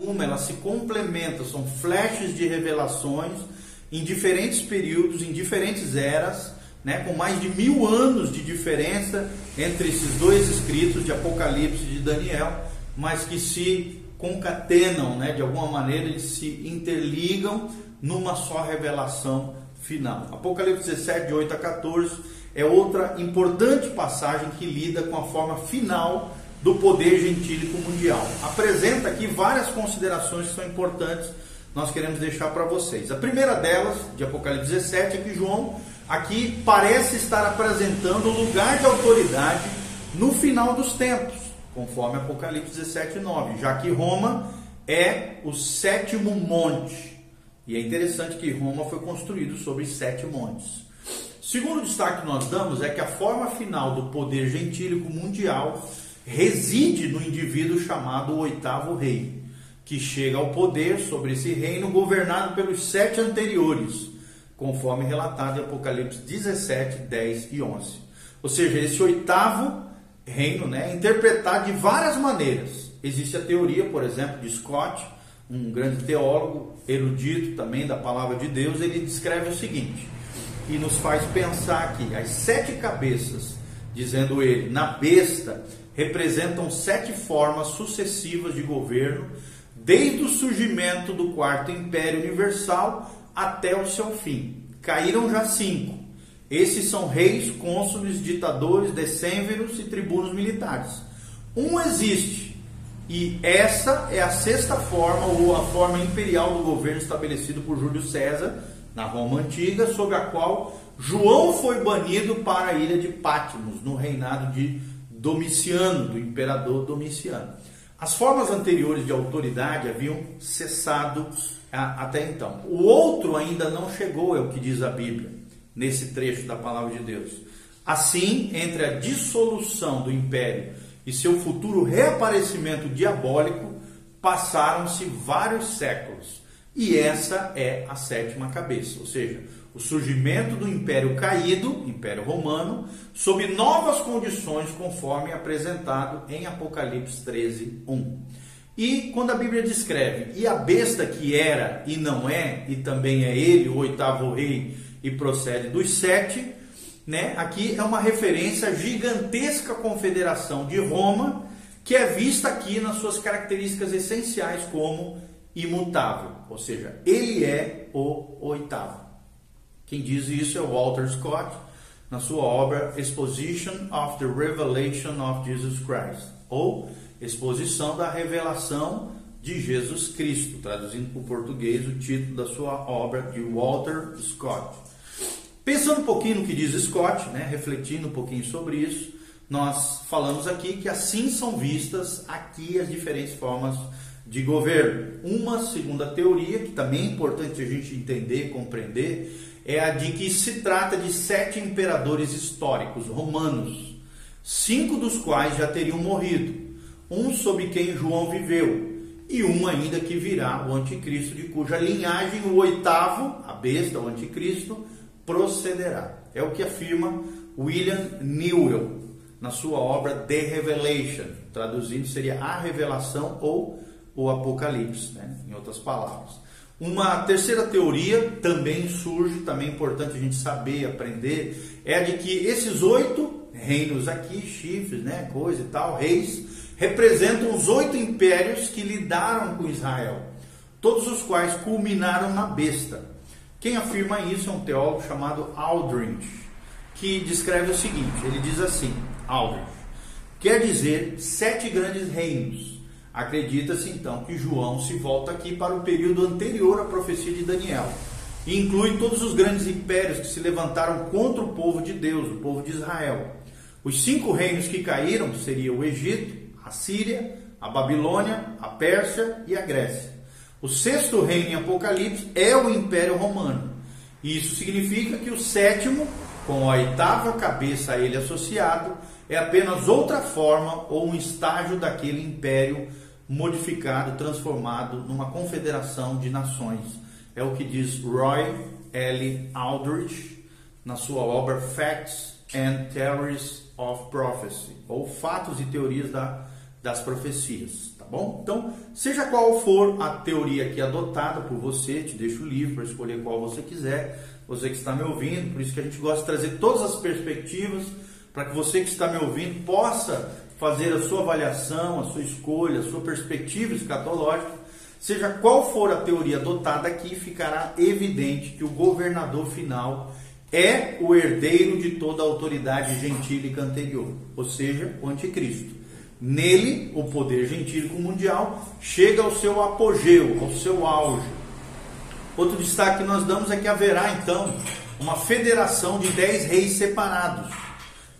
uma, elas se complementam, são flashes de revelações em diferentes períodos, em diferentes eras, né, com mais de mil anos de diferença entre esses dois escritos de Apocalipse e de Daniel, mas que se concatenam, né, de alguma maneira eles se interligam numa só revelação final. Apocalipse 17, de 8 a 14, é outra importante passagem que lida com a forma final do poder gentílico mundial. Apresenta aqui várias considerações que são importantes, nós queremos deixar para vocês. A primeira delas, de Apocalipse 17, é que João aqui parece estar apresentando o lugar de autoridade no final dos tempos, conforme Apocalipse 17, 9, já que Roma é o sétimo monte. E é interessante que Roma foi construído sobre sete montes. Segundo destaque que nós damos é que a forma final do poder gentílico mundial reside no indivíduo chamado oitavo rei, que chega ao poder sobre esse reino governado pelos sete anteriores, conforme relatado em Apocalipse 17, 10 e 11. Ou seja, esse oitavo reino né, é interpretado de várias maneiras. Existe a teoria, por exemplo, de Scott, um grande teólogo, erudito também da palavra de Deus, ele descreve o seguinte, e nos faz pensar que as sete cabeças, dizendo ele, na besta, representam sete formas sucessivas de governo, desde o surgimento do quarto império universal até o seu fim. Caíram já cinco. Esses são reis, cônsules, ditadores, decênveros e tribunos militares. Um existe, e essa é a sexta forma ou a forma imperial do governo estabelecido por Júlio César na Roma antiga, sob a qual João foi banido para a ilha de Patmos, no reinado de Domiciano, do imperador Domiciano. As formas anteriores de autoridade haviam cessado ah, até então. O outro ainda não chegou, é o que diz a Bíblia, nesse trecho da palavra de Deus. Assim, entre a dissolução do império e seu futuro reaparecimento diabólico, passaram-se vários séculos. E essa é a sétima cabeça, ou seja, o surgimento do Império Caído, Império Romano, sob novas condições, conforme apresentado em Apocalipse 13, 1. E quando a Bíblia descreve, e a besta que era e não é, e também é ele, o oitavo rei, e procede dos sete, né? aqui é uma referência à gigantesca confederação de Roma, que é vista aqui nas suas características essenciais como imutável, ou seja, ele é o oitavo. Quem diz isso é Walter Scott, na sua obra Exposition of the Revelation of Jesus Christ, ou Exposição da Revelação de Jesus Cristo, traduzindo para o português o título da sua obra de Walter Scott. Pensando um pouquinho no que diz Scott, né, refletindo um pouquinho sobre isso, nós falamos aqui que assim são vistas aqui as diferentes formas de governo. Uma segunda teoria, que também é importante a gente entender, compreender, é a de que se trata de sete imperadores históricos romanos, cinco dos quais já teriam morrido, um sob quem João viveu, e um ainda que virá, o anticristo, de cuja linhagem o oitavo, a besta, o anticristo, procederá. É o que afirma William Newell na sua obra The Revelation, traduzindo seria a revelação ou o apocalipse, né? em outras palavras. Uma terceira teoria também surge, também é importante a gente saber, aprender, é de que esses oito reinos aqui, chifres, né, coisa e tal, reis, representam os oito impérios que lidaram com Israel, todos os quais culminaram na besta. Quem afirma isso é um teólogo chamado Aldrich, que descreve o seguinte: ele diz assim, Aldrich, quer dizer sete grandes reinos Acredita-se então que João se volta aqui para o período anterior à profecia de Daniel e inclui todos os grandes impérios que se levantaram contra o povo de Deus, o povo de Israel. Os cinco reinos que caíram seriam o Egito, a Síria, a Babilônia, a Pérsia e a Grécia. O sexto reino em Apocalipse é o Império Romano. Isso significa que o sétimo, com a oitava cabeça a ele associado, é apenas outra forma ou um estágio daquele império modificado, transformado numa confederação de nações. É o que diz Roy L. Aldrich na sua obra Facts and Theories of Prophecy, ou Fatos e Teorias da, das Profecias. Tá bom? Então, seja qual for a teoria aqui adotada por você, te deixo livre para escolher qual você quiser, você que está me ouvindo, por isso que a gente gosta de trazer todas as perspectivas para que você que está me ouvindo possa fazer a sua avaliação, a sua escolha, a sua perspectiva escatológica. Seja qual for a teoria adotada aqui, ficará evidente que o governador final é o herdeiro de toda a autoridade gentílica anterior, ou seja, o anticristo. Nele, o poder gentílico mundial chega ao seu apogeu, ao seu auge. Outro destaque que nós damos é que haverá então uma federação de dez reis separados,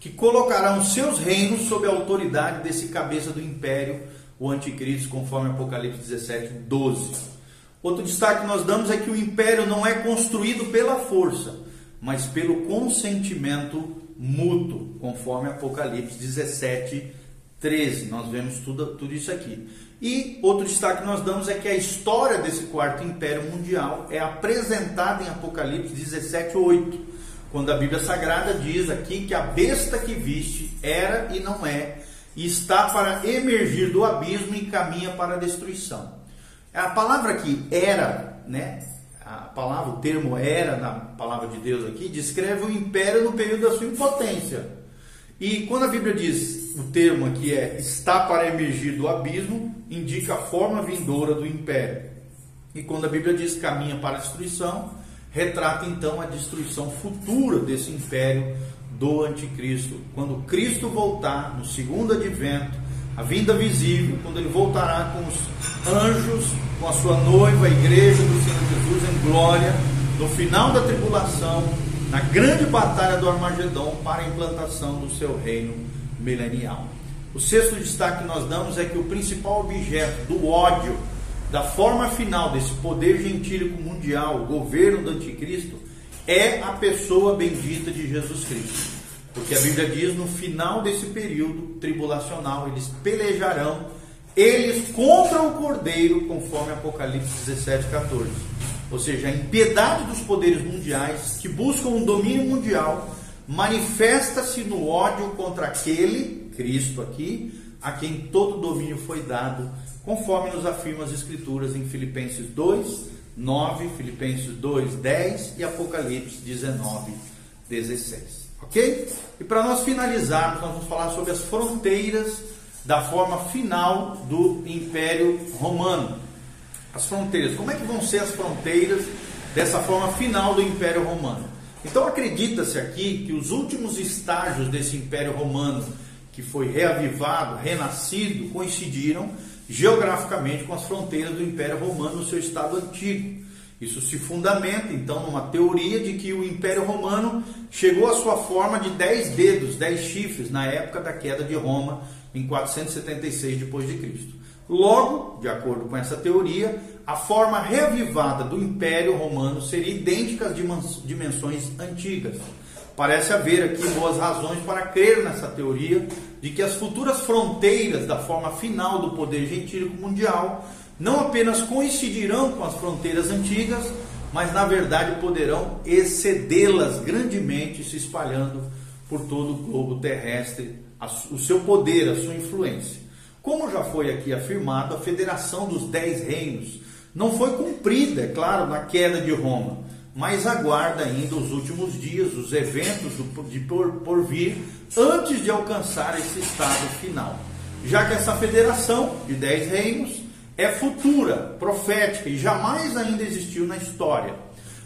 que colocarão seus reinos sob a autoridade desse cabeça do império, o anticristo, conforme Apocalipse 17, 12. Outro destaque que nós damos é que o império não é construído pela força, mas pelo consentimento mútuo, conforme Apocalipse 17, 13. Nós vemos tudo, tudo isso aqui. E outro destaque que nós damos é que a história desse quarto império mundial é apresentada em Apocalipse 17, 8, quando a Bíblia Sagrada diz aqui que a besta que viste era e não é, e está para emergir do abismo e caminha para a destruição. A palavra aqui era, né? A palavra, o termo era na palavra de Deus aqui, descreve o império no período da sua impotência. E quando a Bíblia diz o termo aqui é está para emergir do abismo, indica a forma vindoura do império. E quando a Bíblia diz caminha para a destruição, retrata então a destruição futura desse império do anticristo. Quando Cristo voltar no segundo advento, a vinda visível, quando ele voltará com os anjos, com a sua noiva, a igreja do Senhor Jesus em glória, no final da tribulação, na grande batalha do Armagedon para a implantação do seu reino milenial. O sexto destaque que nós damos é que o principal objeto do ódio, da forma final desse poder gentílico mundial, o governo do anticristo, é a pessoa bendita de Jesus Cristo. Porque a Bíblia diz no final desse período tribulacional, eles pelejarão, eles contra o cordeiro, conforme Apocalipse 17, 14 ou seja, a impiedade dos poderes mundiais que buscam um domínio mundial, manifesta-se no ódio contra aquele, Cristo aqui, a quem todo domínio foi dado, conforme nos afirma as Escrituras em Filipenses 2, 9, Filipenses 2, 10 e Apocalipse 19, 16. Ok? E para nós finalizarmos, nós vamos falar sobre as fronteiras da forma final do Império Romano as fronteiras. Como é que vão ser as fronteiras dessa forma final do Império Romano? Então acredita-se aqui que os últimos estágios desse Império Romano, que foi reavivado, renascido, coincidiram geograficamente com as fronteiras do Império Romano no seu estado antigo. Isso se fundamenta então numa teoria de que o Império Romano chegou à sua forma de dez dedos, dez chifres na época da queda de Roma em 476 depois de Cristo. Logo, de acordo com essa teoria, a forma reavivada do Império Romano seria idêntica às dimensões antigas. Parece haver aqui boas razões para crer nessa teoria de que as futuras fronteiras da forma final do poder gentílico mundial não apenas coincidirão com as fronteiras antigas, mas na verdade poderão excedê-las grandemente, se espalhando por todo o globo terrestre, o seu poder, a sua influência. Como já foi aqui afirmado, a federação dos dez reinos não foi cumprida, é claro, na queda de Roma, mas aguarda ainda os últimos dias, os eventos de por, vir, antes de alcançar esse estado final. Já que essa federação de dez reinos é futura, profética e jamais ainda existiu na história.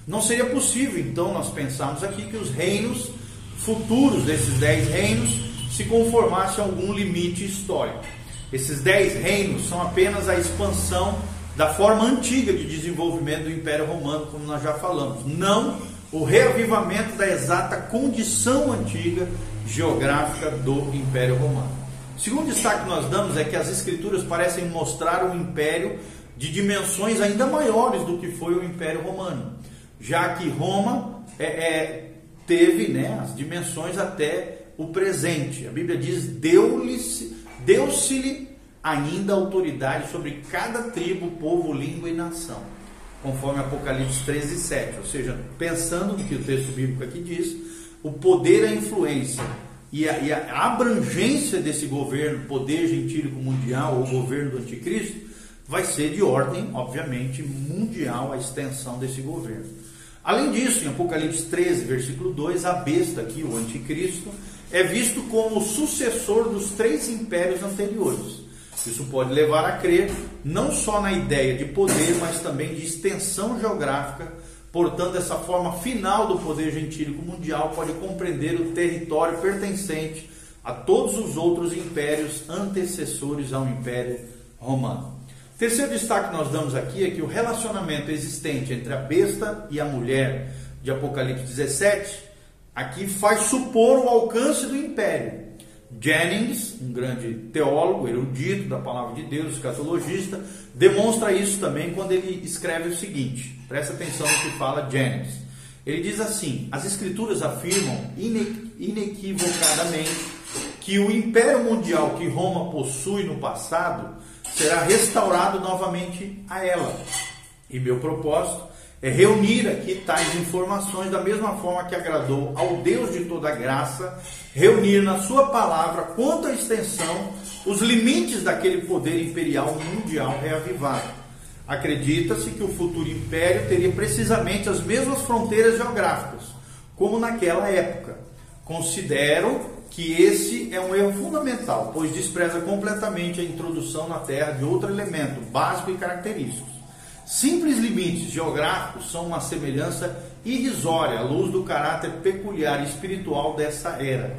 Não seria possível, então, nós pensarmos aqui que os reinos futuros desses dez reinos se conformassem a algum limite histórico. Esses dez reinos são apenas a expansão da forma antiga de desenvolvimento do Império Romano, como nós já falamos, não o reavivamento da exata condição antiga geográfica do Império Romano. O segundo destaque que nós damos é que as Escrituras parecem mostrar um império de dimensões ainda maiores do que foi o Império Romano, já que Roma é, é, teve né, as dimensões até o presente. A Bíblia diz: deu-lhe deu-se-lhe ainda autoridade sobre cada tribo, povo, língua e nação, conforme Apocalipse 13, 7. Ou seja, pensando no que o texto bíblico aqui diz, o poder a influência e a, e a abrangência desse governo, poder gentílico mundial ou governo do anticristo, vai ser de ordem, obviamente, mundial a extensão desse governo. Além disso, em Apocalipse 13, versículo 2, a besta aqui, o anticristo, é visto como o sucessor dos três impérios anteriores. Isso pode levar a crer não só na ideia de poder, mas também de extensão geográfica. Portanto, essa forma final do poder gentílico mundial pode compreender o território pertencente a todos os outros impérios antecessores ao Império Romano. Terceiro destaque que nós damos aqui é que o relacionamento existente entre a besta e a mulher de Apocalipse 17 aqui faz supor o alcance do império. Jennings, um grande teólogo, erudito da palavra de Deus, escatologista, demonstra isso também quando ele escreve o seguinte: presta atenção no que fala Jennings. Ele diz assim: as escrituras afirmam inequivocadamente que o império mundial que Roma possui no passado será restaurado novamente a ela. E meu propósito é reunir aqui tais informações da mesma forma que agradou ao Deus de toda graça, reunir na sua palavra quanto à extensão os limites daquele poder imperial mundial reavivado. Acredita-se que o futuro império teria precisamente as mesmas fronteiras geográficas, como naquela época. Considero que esse é um erro fundamental, pois despreza completamente a introdução na Terra de outro elemento básico e característico Simples limites geográficos são uma semelhança irrisória à luz do caráter peculiar e espiritual dessa era.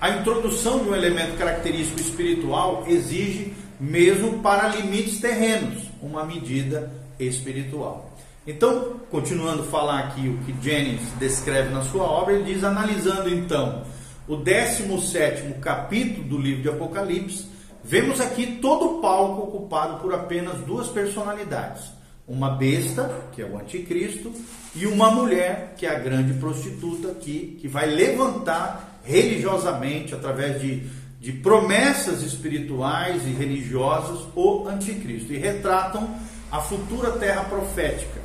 A introdução de um elemento característico espiritual exige, mesmo para limites terrenos, uma medida espiritual. Então, continuando a falar aqui o que Jennings descreve na sua obra, ele diz: analisando então o 17 capítulo do livro de Apocalipse, vemos aqui todo o palco ocupado por apenas duas personalidades uma besta, que é o anticristo, e uma mulher, que é a grande prostituta, que, que vai levantar religiosamente, através de, de promessas espirituais e religiosas, o anticristo. E retratam a futura terra profética,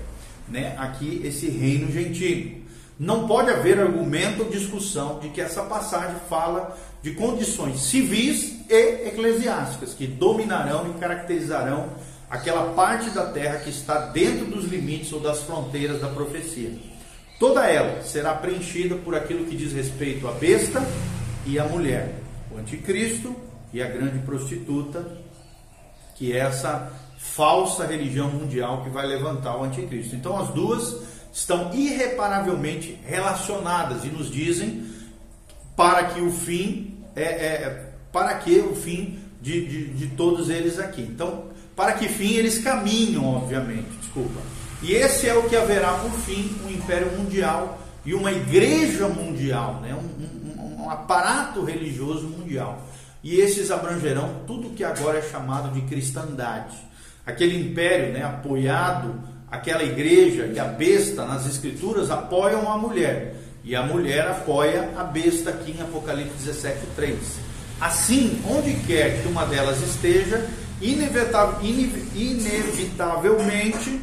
né? aqui esse reino gentil. Não pode haver argumento ou discussão de que essa passagem fala de condições civis e eclesiásticas que dominarão e caracterizarão aquela parte da terra que está dentro dos limites ou das fronteiras da profecia. Toda ela será preenchida por aquilo que diz respeito à besta e à mulher, o anticristo e a grande prostituta, que é essa falsa religião mundial que vai levantar o anticristo. Então as duas estão irreparavelmente relacionadas e nos dizem para que o fim é, é para que o fim de, de, de todos eles aqui. Então para que fim eles caminham, obviamente, desculpa. E esse é o que haverá por fim um império mundial e uma igreja mundial, né? um, um, um aparato religioso mundial. E esses abrangerão tudo que agora é chamado de cristandade. Aquele império né, apoiado, aquela igreja e a besta nas escrituras apoiam a mulher. E a mulher apoia a besta aqui em Apocalipse 17, 3. Assim, onde quer que uma delas esteja, inevitavelmente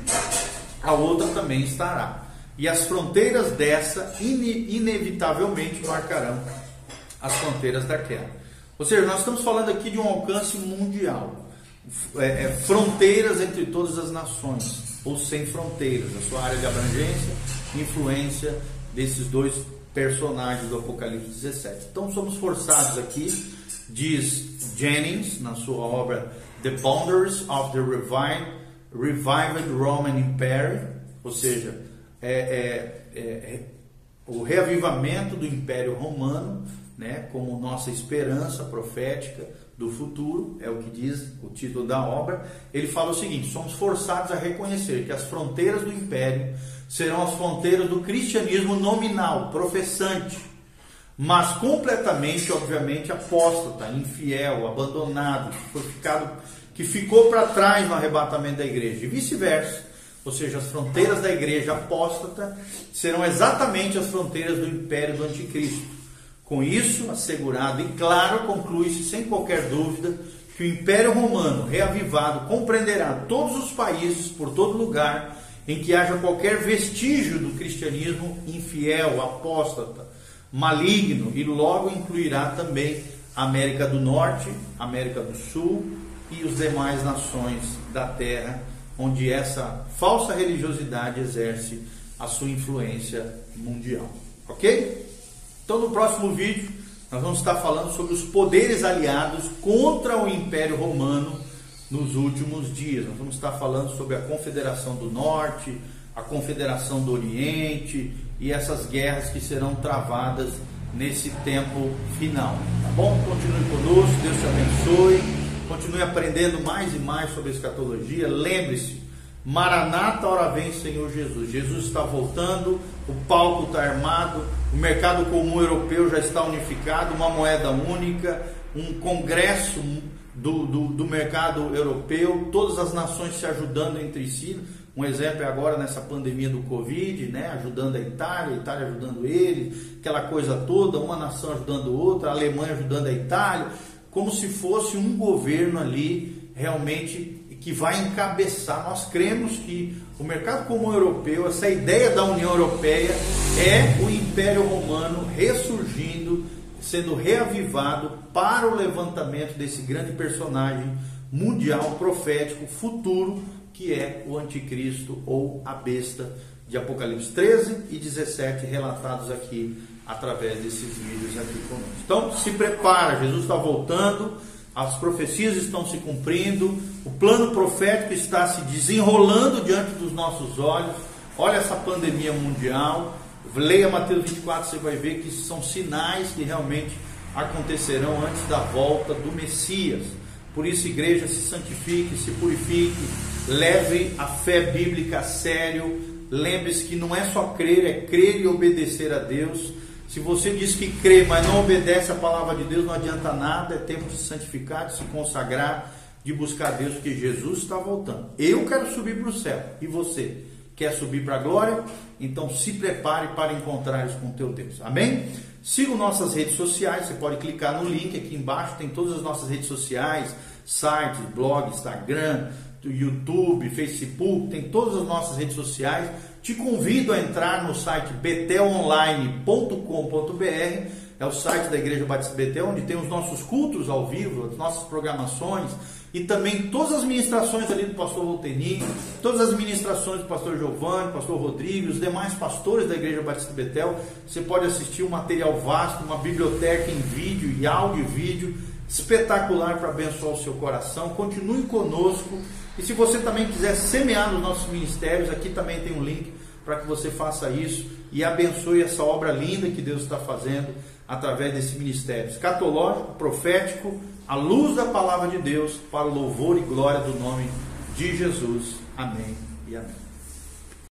a outra também estará. E as fronteiras dessa inevitavelmente marcarão as fronteiras daquela. Ou seja, nós estamos falando aqui de um alcance mundial. É, é, fronteiras entre todas as nações, ou sem fronteiras, a sua área de abrangência, influência desses dois personagens do Apocalipse 17. Então somos forçados aqui, diz Jennings na sua obra The Boundaries of the Revived, Revived Roman Empire, ou seja, é, é, é, é, o reavivamento do Império Romano, né, como nossa esperança profética do futuro, é o que diz o título da obra. Ele fala o seguinte: somos forçados a reconhecer que as fronteiras do Império serão as fronteiras do cristianismo nominal, professante, mas completamente, obviamente, apóstata, infiel, abandonado, que, foi ficado, que ficou para trás no arrebatamento da igreja, e vice-versa. Ou seja, as fronteiras da igreja apóstata serão exatamente as fronteiras do império do anticristo. Com isso assegurado e claro, conclui-se sem qualquer dúvida que o Império Romano reavivado compreenderá todos os países por todo lugar em que haja qualquer vestígio do cristianismo infiel, apóstata, maligno e logo incluirá também América do Norte, América do Sul e os demais nações da Terra, onde essa falsa religiosidade exerce a sua influência mundial. Ok? Então, no próximo vídeo, nós vamos estar falando sobre os poderes aliados contra o Império Romano nos últimos dias. Nós vamos estar falando sobre a Confederação do Norte, a Confederação do Oriente e essas guerras que serão travadas nesse tempo final. Tá bom? Continue conosco, Deus te abençoe. Continue aprendendo mais e mais sobre escatologia. Lembre-se, Maranata, hora vem, Senhor Jesus. Jesus está voltando, o palco está armado, o mercado comum europeu já está unificado, uma moeda única, um congresso do, do, do mercado europeu, todas as nações se ajudando entre si. Um exemplo é agora nessa pandemia do Covid, né? ajudando a Itália, a Itália ajudando ele, aquela coisa toda, uma nação ajudando outra, a Alemanha ajudando a Itália, como se fosse um governo ali realmente que vai encabeçar. Nós cremos que o mercado comum europeu, essa ideia da União Europeia, é o Império Romano ressurgindo, sendo reavivado para o levantamento desse grande personagem mundial, profético, futuro, que é o Anticristo ou a besta de Apocalipse 13 e 17, relatados aqui através desses vídeos aqui conosco. Então, se prepara, Jesus está voltando as profecias estão se cumprindo, o plano profético está se desenrolando diante dos nossos olhos. Olha essa pandemia mundial. Leia Mateus 24, você vai ver que são sinais que realmente acontecerão antes da volta do Messias. Por isso, igreja, se santifique, se purifique, leve a fé bíblica a sério. Lembre-se que não é só crer, é crer e obedecer a Deus. Se você diz que crê, mas não obedece a palavra de Deus, não adianta nada. É tempo de se santificar, de se consagrar, de buscar Deus, porque Jesus está voltando. Eu quero subir para o céu. E você? Quer subir para a glória? Então se prepare para encontrar isso com teu Deus. Amém? Siga nossas redes sociais. Você pode clicar no link aqui embaixo. Tem todas as nossas redes sociais: sites, blog, Instagram, YouTube, Facebook. Tem todas as nossas redes sociais te convido a entrar no site betelonline.com.br, é o site da Igreja Batista Betel, onde tem os nossos cultos ao vivo, as nossas programações e também todas as ministrações ali do pastor Volteni, todas as ministrações do pastor Giovanni, pastor Rodrigo, os demais pastores da Igreja Batista Betel. Você pode assistir um material vasto, uma biblioteca em vídeo e áudio e vídeo espetacular para abençoar o seu coração. Continue conosco e se você também quiser semear nos nossos ministérios, aqui também tem um link para que você faça isso e abençoe essa obra linda que Deus está fazendo através desse ministério escatológico, profético, à luz da palavra de Deus, para o louvor e glória do nome de Jesus. Amém e amém.